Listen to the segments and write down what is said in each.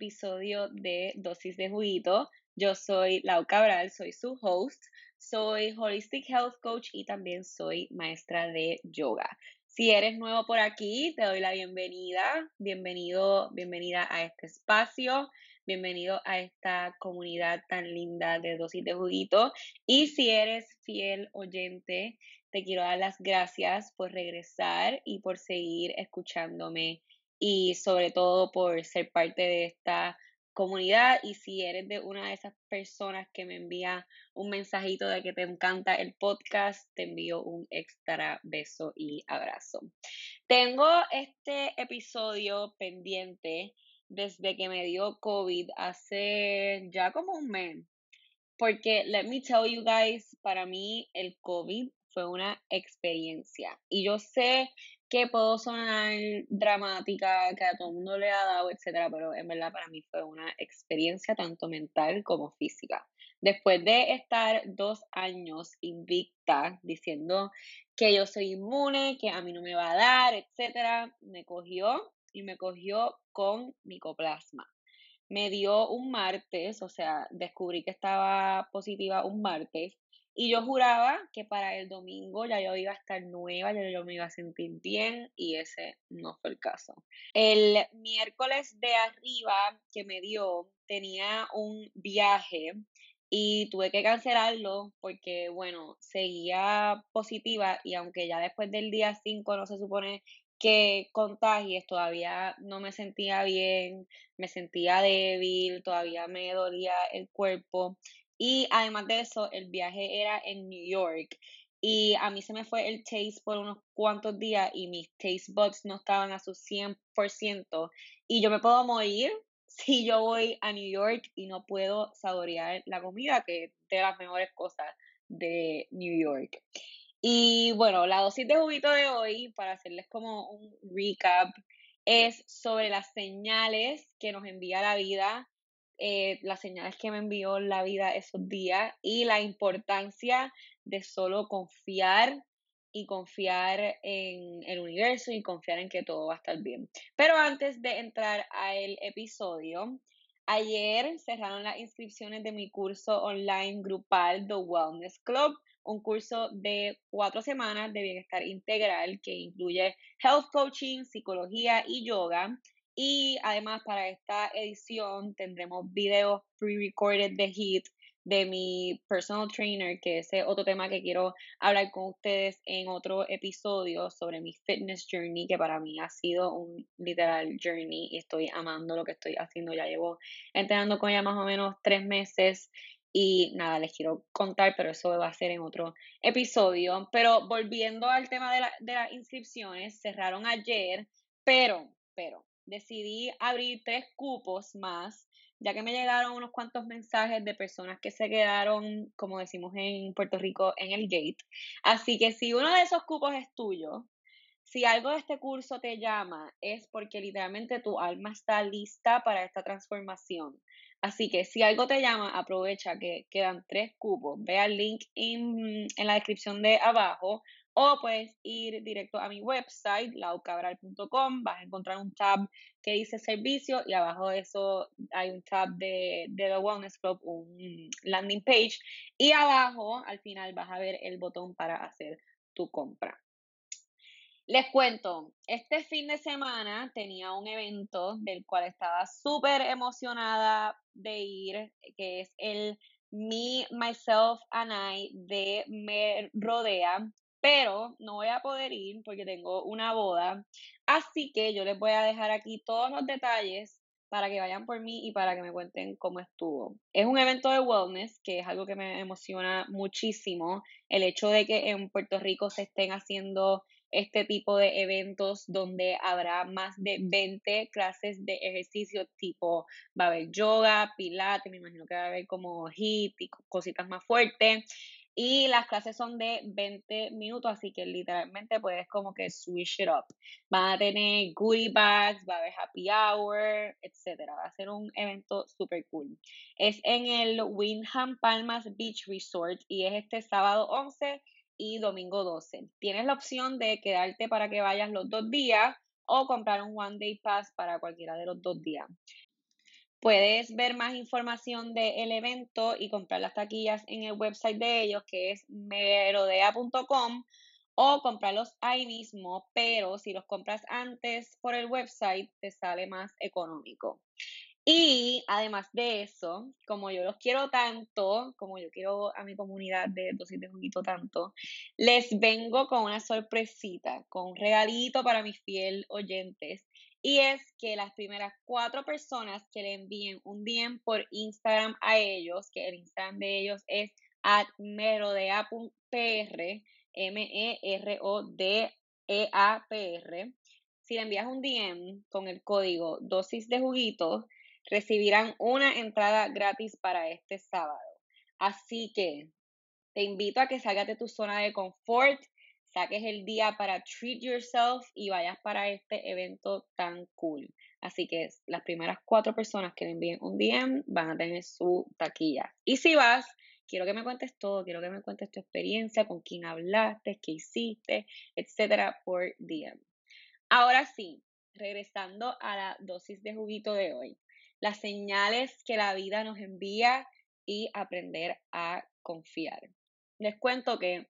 episodio de Dosis de Juguito. Yo soy Lau Cabral, soy su host, soy Holistic Health Coach y también soy maestra de yoga. Si eres nuevo por aquí, te doy la bienvenida, bienvenido, bienvenida a este espacio, bienvenido a esta comunidad tan linda de Dosis de Juguito. Y si eres fiel oyente, te quiero dar las gracias por regresar y por seguir escuchándome y sobre todo por ser parte de esta comunidad y si eres de una de esas personas que me envía un mensajito de que te encanta el podcast, te envío un extra beso y abrazo. Tengo este episodio pendiente desde que me dio COVID hace ya como un mes. Porque, let me tell you guys, para mí el COVID fue una experiencia. Y yo sé que puedo sonar dramática, que a todo el mundo le ha dado, etcétera, pero en verdad para mí fue una experiencia tanto mental como física. Después de estar dos años invicta, diciendo que yo soy inmune, que a mí no me va a dar, etcétera, me cogió y me cogió con micoplasma. Me dio un martes, o sea, descubrí que estaba positiva un martes y yo juraba que para el domingo ya yo iba a estar nueva, ya yo me iba a sentir bien y ese no fue el caso. El miércoles de arriba que me dio tenía un viaje y tuve que cancelarlo porque, bueno, seguía positiva y aunque ya después del día 5 no se supone que contagies, todavía no me sentía bien, me sentía débil, todavía me dolía el cuerpo y además de eso, el viaje era en New York. Y a mí se me fue el taste por unos cuantos días y mis taste buds no estaban a su 100%. Y yo me puedo morir si yo voy a New York y no puedo saborear la comida, que es de las mejores cosas de New York. Y bueno, la dosis de juguito de hoy, para hacerles como un recap, es sobre las señales que nos envía la vida eh, las señales que me envió la vida esos días y la importancia de solo confiar y confiar en el universo y confiar en que todo va a estar bien. Pero antes de entrar al episodio, ayer cerraron las inscripciones de mi curso online grupal The Wellness Club, un curso de cuatro semanas de bienestar integral que incluye health coaching, psicología y yoga. Y además para esta edición tendremos videos pre-recorded de HIT de mi personal trainer, que es otro tema que quiero hablar con ustedes en otro episodio sobre mi fitness journey, que para mí ha sido un literal journey y estoy amando lo que estoy haciendo. Ya llevo entrenando con ella más o menos tres meses y nada, les quiero contar, pero eso va a ser en otro episodio. Pero volviendo al tema de, la, de las inscripciones, cerraron ayer, pero, pero, decidí abrir tres cupos más, ya que me llegaron unos cuantos mensajes de personas que se quedaron, como decimos en Puerto Rico, en el gate. Así que si uno de esos cupos es tuyo, si algo de este curso te llama, es porque literalmente tu alma está lista para esta transformación. Así que si algo te llama, aprovecha que quedan tres cupos. Ve al link en, en la descripción de abajo o puedes ir directo a mi website, laucabral.com, vas a encontrar un tab que dice servicio y abajo de eso hay un tab de, de The Wellness Club, un landing page y abajo al final vas a ver el botón para hacer tu compra. Les cuento, este fin de semana tenía un evento del cual estaba súper emocionada de ir, que es el Me, Myself and I de Me Rodea, pero no voy a poder ir porque tengo una boda. Así que yo les voy a dejar aquí todos los detalles para que vayan por mí y para que me cuenten cómo estuvo. Es un evento de wellness, que es algo que me emociona muchísimo, el hecho de que en Puerto Rico se estén haciendo este tipo de eventos donde habrá más de 20 clases de ejercicio tipo, va a haber yoga, pilates, me imagino que va a haber como HIIT y cositas más fuertes. Y las clases son de 20 minutos, así que literalmente puedes como que switch it up. Van a tener goodie bags, va a haber happy hour, etcétera. Va a ser un evento super cool. Es en el Windham Palmas Beach Resort y es este sábado 11 y domingo 12. Tienes la opción de quedarte para que vayas los dos días o comprar un One Day Pass para cualquiera de los dos días. Puedes ver más información del evento y comprar las taquillas en el website de ellos, que es merodea.com, o comprarlos ahí mismo, pero si los compras antes por el website, te sale más económico. Y además de eso, como yo los quiero tanto, como yo quiero a mi comunidad de dosis de juguito tanto, les vengo con una sorpresita, con un regalito para mis fiel oyentes. Y es que las primeras cuatro personas que le envíen un DM por Instagram a ellos, que el Instagram de ellos es merodea.pr, M-E-R-O-D-E-A-P-R. Si le envías un DM con el código dosis de juguito, recibirán una entrada gratis para este sábado. Así que te invito a que salgas de tu zona de confort, saques el día para treat yourself y vayas para este evento tan cool. Así que las primeras cuatro personas que le envíen un DM van a tener su taquilla. Y si vas, quiero que me cuentes todo, quiero que me cuentes tu experiencia, con quién hablaste, qué hiciste, etcétera, por DM. Ahora sí, regresando a la dosis de juguito de hoy las señales que la vida nos envía y aprender a confiar. Les cuento que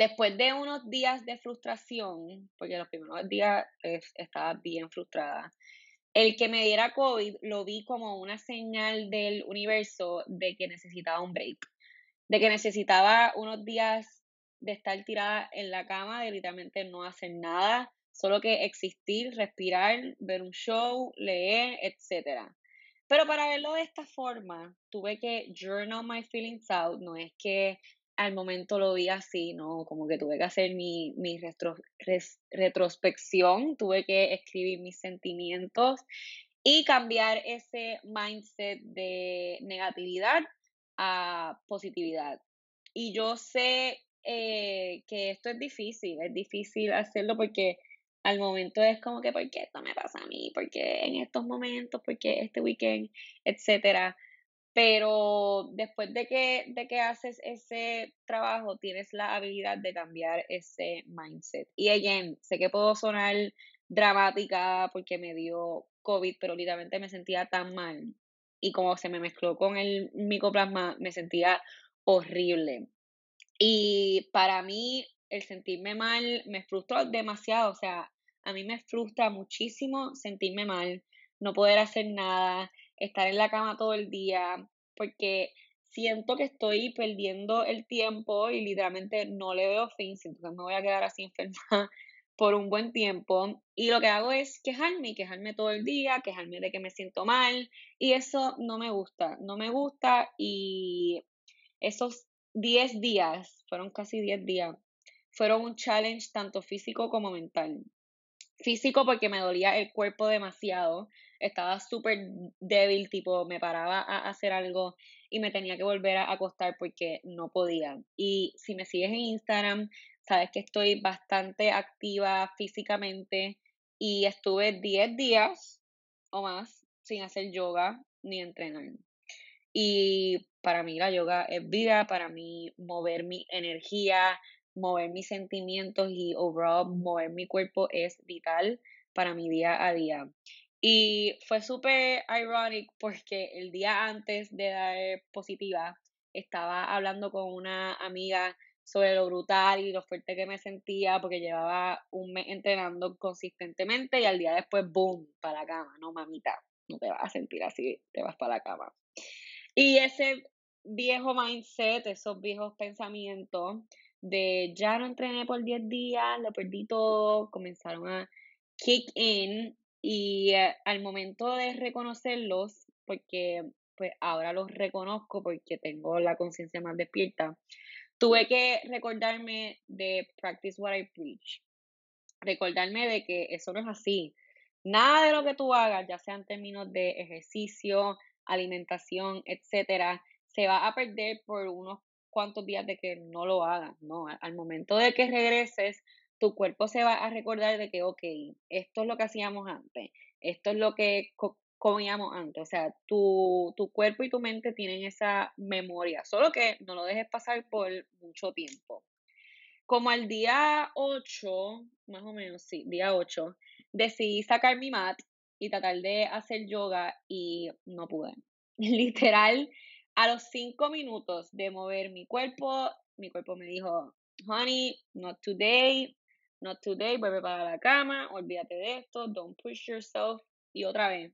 después de unos días de frustración, porque los primeros días estaba bien frustrada, el que me diera COVID lo vi como una señal del universo de que necesitaba un break, de que necesitaba unos días de estar tirada en la cama, de literalmente no hacer nada, solo que existir, respirar, ver un show, leer, etc. Pero para verlo de esta forma, tuve que journal my feelings out, no es que al momento lo vi así, no, como que tuve que hacer mi, mi retrospección, tuve que escribir mis sentimientos y cambiar ese mindset de negatividad a positividad. Y yo sé eh, que esto es difícil, es difícil hacerlo porque al momento es como que, ¿por qué esto me pasa a mí? ¿Por qué en estos momentos? ¿Por qué este weekend? Etcétera. Pero después de que, de que haces ese trabajo, tienes la habilidad de cambiar ese mindset. Y again, sé que puedo sonar dramática porque me dio COVID, pero literalmente me sentía tan mal. Y como se me mezcló con el micoplasma, me sentía horrible. Y para mí, el sentirme mal me frustró demasiado, o sea, a mí me frustra muchísimo sentirme mal, no poder hacer nada, estar en la cama todo el día, porque siento que estoy perdiendo el tiempo y literalmente no le veo fin, siento que me voy a quedar así enferma por un buen tiempo y lo que hago es quejarme, quejarme todo el día, quejarme de que me siento mal y eso no me gusta, no me gusta y esos 10 días, fueron casi 10 días, fueron un challenge tanto físico como mental. Físico porque me dolía el cuerpo demasiado, estaba súper débil, tipo me paraba a hacer algo y me tenía que volver a acostar porque no podía. Y si me sigues en Instagram, sabes que estoy bastante activa físicamente y estuve 10 días o más sin hacer yoga ni entrenar. Y para mí la yoga es vida, para mí mover mi energía, mover mis sentimientos y overall mover mi cuerpo es vital para mi día a día. Y fue súper ironic porque el día antes de dar positiva estaba hablando con una amiga sobre lo brutal y lo fuerte que me sentía porque llevaba un mes entrenando consistentemente y al día después, boom, para la cama, no mamita, no te vas a sentir así, te vas para la cama. Y ese viejo mindset, esos viejos pensamientos, de ya no entrené por 10 días, lo perdí todo, comenzaron a kick in y eh, al momento de reconocerlos, porque pues ahora los reconozco porque tengo la conciencia más despierta, tuve que recordarme de practice what I preach, recordarme de que eso no es así. Nada de lo que tú hagas, ya sea en términos de ejercicio, alimentación, etcétera, se va a perder por unos cuantos días de que no lo hagas, ¿no? Al momento de que regreses, tu cuerpo se va a recordar de que, ok, esto es lo que hacíamos antes, esto es lo que comíamos antes, o sea, tu, tu cuerpo y tu mente tienen esa memoria, solo que no lo dejes pasar por mucho tiempo. Como al día 8, más o menos, sí, día 8, decidí sacar mi mat y tratar de hacer yoga y no pude. Literal, a los cinco minutos de mover mi cuerpo, mi cuerpo me dijo, honey, not today, not today, vuelve para la cama, olvídate de esto, don't push yourself. Y otra vez,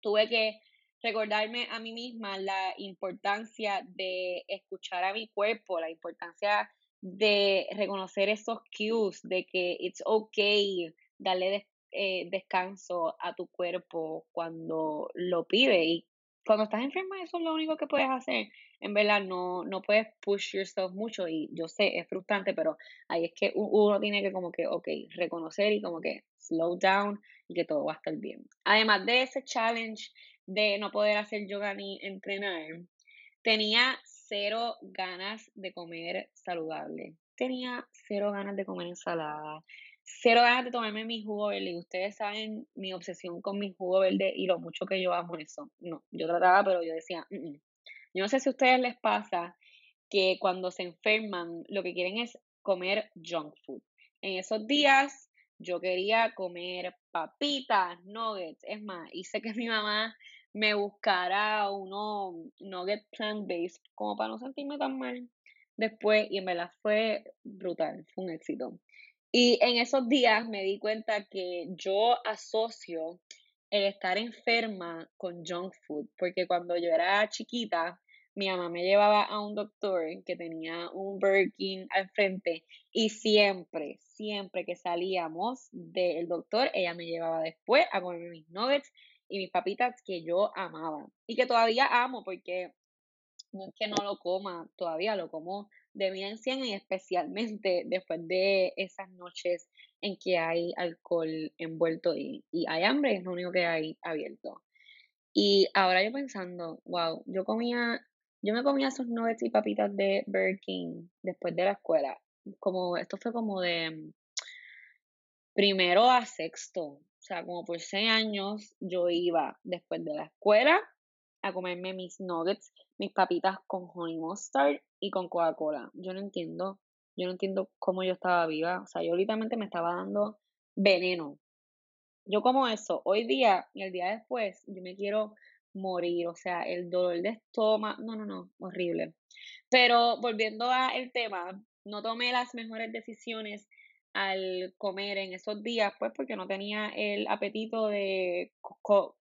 tuve que recordarme a mí misma la importancia de escuchar a mi cuerpo, la importancia de reconocer esos cues, de que it's okay darle eh, descanso a tu cuerpo cuando lo pide y cuando estás enferma eso es lo único que puedes hacer. En verdad no, no puedes push yourself mucho y yo sé, es frustrante, pero ahí es que uno tiene que como que, ok, reconocer y como que slow down y que todo va a estar bien. Además de ese challenge de no poder hacer yoga ni entrenar, tenía cero ganas de comer saludable. Tenía cero ganas de comer ensalada cero ganas de tomarme mi jugo verde. Y ustedes saben mi obsesión con mi jugo verde y lo mucho que yo amo eso. No, yo trataba, pero yo decía, yo no sé si a ustedes les pasa que cuando se enferman lo que quieren es comer junk food. En esos días yo quería comer papitas, nuggets. Es más, hice que mi mamá me buscara uno nugget plant-based como para no sentirme tan mal después y en verdad fue brutal, fue un éxito. Y en esos días me di cuenta que yo asocio el estar enferma con junk food, porque cuando yo era chiquita, mi mamá me llevaba a un doctor que tenía un Burger King al frente y siempre, siempre que salíamos del doctor, ella me llevaba después a comer mis nuggets y mis papitas que yo amaba y que todavía amo porque no es que no lo coma, todavía lo como de bien en y especialmente después de esas noches en que hay alcohol envuelto y, y hay hambre, es lo único que hay abierto. Y ahora yo pensando, wow, yo comía, yo me comía esos nuggets y papitas de Burger King después de la escuela. Como, esto fue como de primero a sexto, o sea, como por seis años yo iba después de la escuela a comerme mis nuggets, mis papitas con honey mustard y con Coca-Cola. Yo no entiendo, yo no entiendo cómo yo estaba viva. O sea, yo literalmente me estaba dando veneno. Yo como eso, hoy día y el día después, yo me quiero morir. O sea, el dolor de estómago, no, no, no, horrible. Pero volviendo al tema, no tomé las mejores decisiones al comer en esos días, pues porque no tenía el apetito de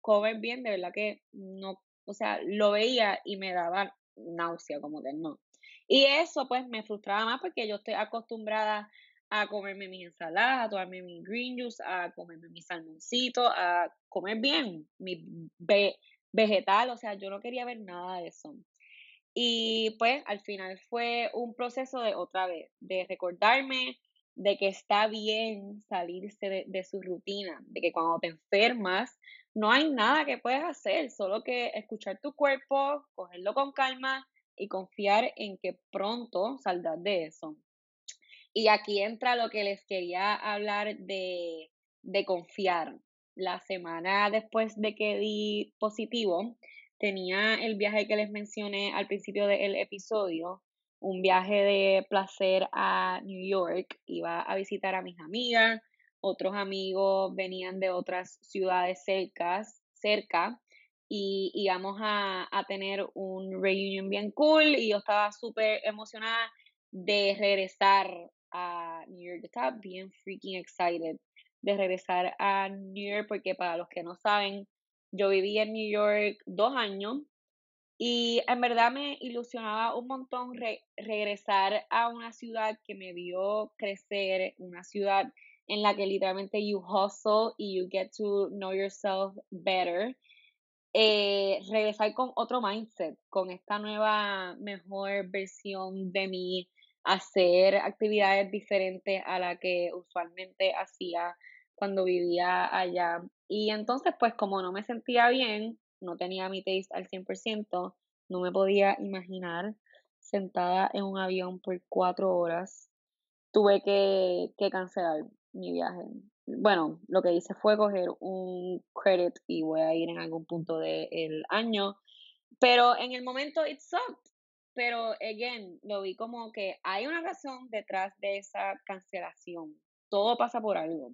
comer bien, de verdad que no, o sea, lo veía y me daba náusea, como que no. Y eso pues me frustraba más porque yo estoy acostumbrada a comerme mis ensaladas, a tomarme mi green juice, a comerme mi salmoncito, a comer bien, mi vegetal, o sea, yo no quería ver nada de eso. Y pues al final fue un proceso de otra vez, de recordarme de que está bien salirse de, de, su rutina, de que cuando te enfermas no hay nada que puedes hacer, solo que escuchar tu cuerpo, cogerlo con calma y confiar en que pronto saldrás de eso. Y aquí entra lo que les quería hablar de, de confiar. La semana después de que di positivo, tenía el viaje que les mencioné al principio del episodio, un viaje de placer a New York. Iba a visitar a mis amigas, otros amigos venían de otras ciudades cercas, cerca y íbamos a, a tener un reunion bien cool y yo estaba súper emocionada de regresar a New York. Estaba bien freaking excited de regresar a New York porque para los que no saben, yo viví en New York dos años y en verdad me ilusionaba un montón regresar a una ciudad que me vio crecer, una ciudad en la que literalmente you hustle y you get to know yourself better eh, regresar con otro mindset, con esta nueva, mejor versión de mí, hacer actividades diferentes a la que usualmente hacía cuando vivía allá. Y entonces, pues como no me sentía bien, no tenía mi taste al 100%, no me podía imaginar sentada en un avión por cuatro horas. Tuve que, que cancelar mi viaje bueno, lo que hice fue coger un credit y voy a ir en algún punto del año. Pero en el momento it sucked. Pero, again, lo vi como que hay una razón detrás de esa cancelación. Todo pasa por algo.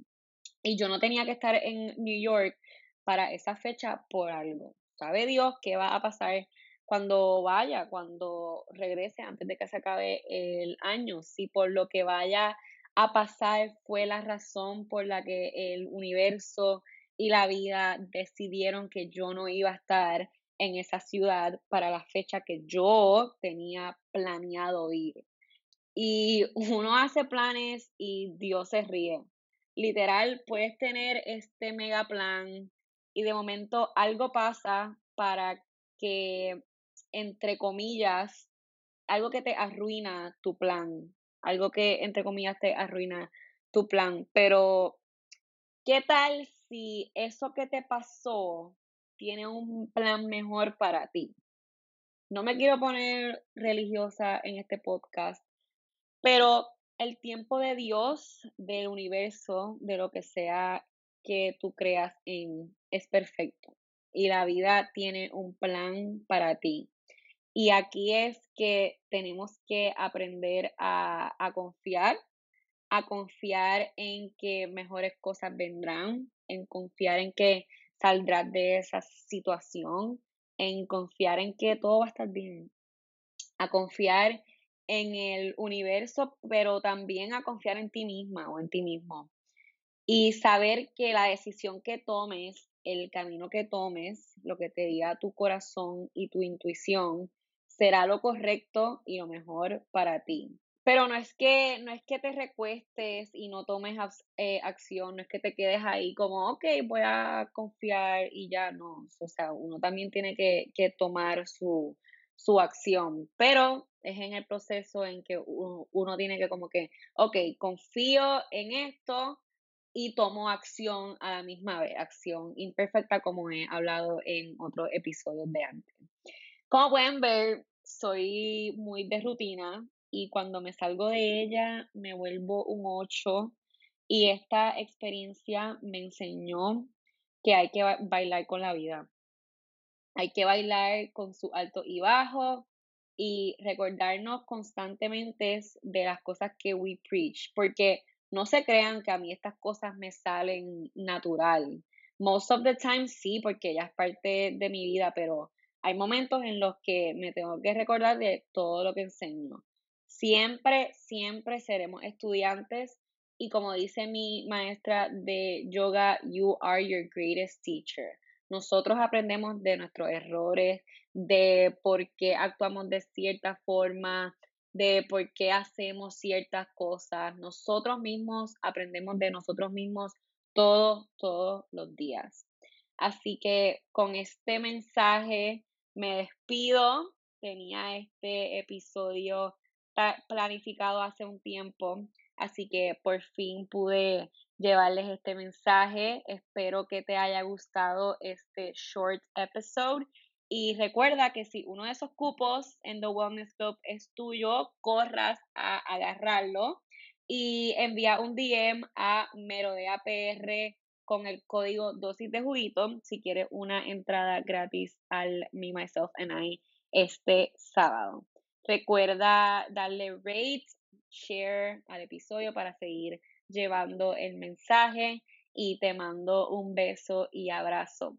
Y yo no tenía que estar en New York para esa fecha por algo. Sabe Dios qué va a pasar cuando vaya, cuando regrese, antes de que se acabe el año. Si por lo que vaya a pasar fue la razón por la que el universo y la vida decidieron que yo no iba a estar en esa ciudad para la fecha que yo tenía planeado ir. Y uno hace planes y Dios se ríe. Literal, puedes tener este mega plan y de momento algo pasa para que, entre comillas, algo que te arruina tu plan, algo que, entre comillas, te arruina tu plan. Pero, ¿qué tal si eso que te pasó tiene un plan mejor para ti? No me quiero poner religiosa en este podcast, pero el tiempo de Dios, del universo, de lo que sea que tú creas en, es perfecto. Y la vida tiene un plan para ti. Y aquí es que tenemos que aprender a, a confiar, a confiar en que mejores cosas vendrán, en confiar en que saldrás de esa situación, en confiar en que todo va a estar bien, a confiar en el universo, pero también a confiar en ti misma o en ti mismo. Y saber que la decisión que tomes, el camino que tomes, lo que te diga tu corazón y tu intuición, será lo correcto y lo mejor para ti. Pero no es que, no es que te recuestes y no tomes eh, acción, no es que te quedes ahí como, ok, voy a confiar y ya no. O sea, uno también tiene que, tomar su, su acción, pero es en el proceso en que uno, tiene que como que, ok, confío en esto y tomo acción a la misma vez, acción imperfecta como he hablado en otros episodios de antes. Como pueden ver, soy muy de rutina y cuando me salgo de ella me vuelvo un 8 y esta experiencia me enseñó que hay que bailar con la vida. Hay que bailar con su alto y bajo y recordarnos constantemente de las cosas que we preach, porque no se crean que a mí estas cosas me salen natural. Most of the time sí, porque ya es parte de mi vida, pero hay momentos en los que me tengo que recordar de todo lo que enseño. Siempre, siempre seremos estudiantes y como dice mi maestra de yoga, you are your greatest teacher. Nosotros aprendemos de nuestros errores, de por qué actuamos de cierta forma, de por qué hacemos ciertas cosas. Nosotros mismos aprendemos de nosotros mismos todos, todos los días. Así que con este mensaje me despido. Tenía este episodio planificado hace un tiempo, así que por fin pude llevarles este mensaje. Espero que te haya gustado este short episode. Y recuerda que si uno de esos cupos en The Wellness Club es tuyo, corras a agarrarlo y envía un DM a MERODEAPR con el código dosis de juguito si quieres una entrada gratis al Me, Myself and I este sábado. Recuerda darle rate, share al episodio para seguir llevando el mensaje y te mando un beso y abrazo.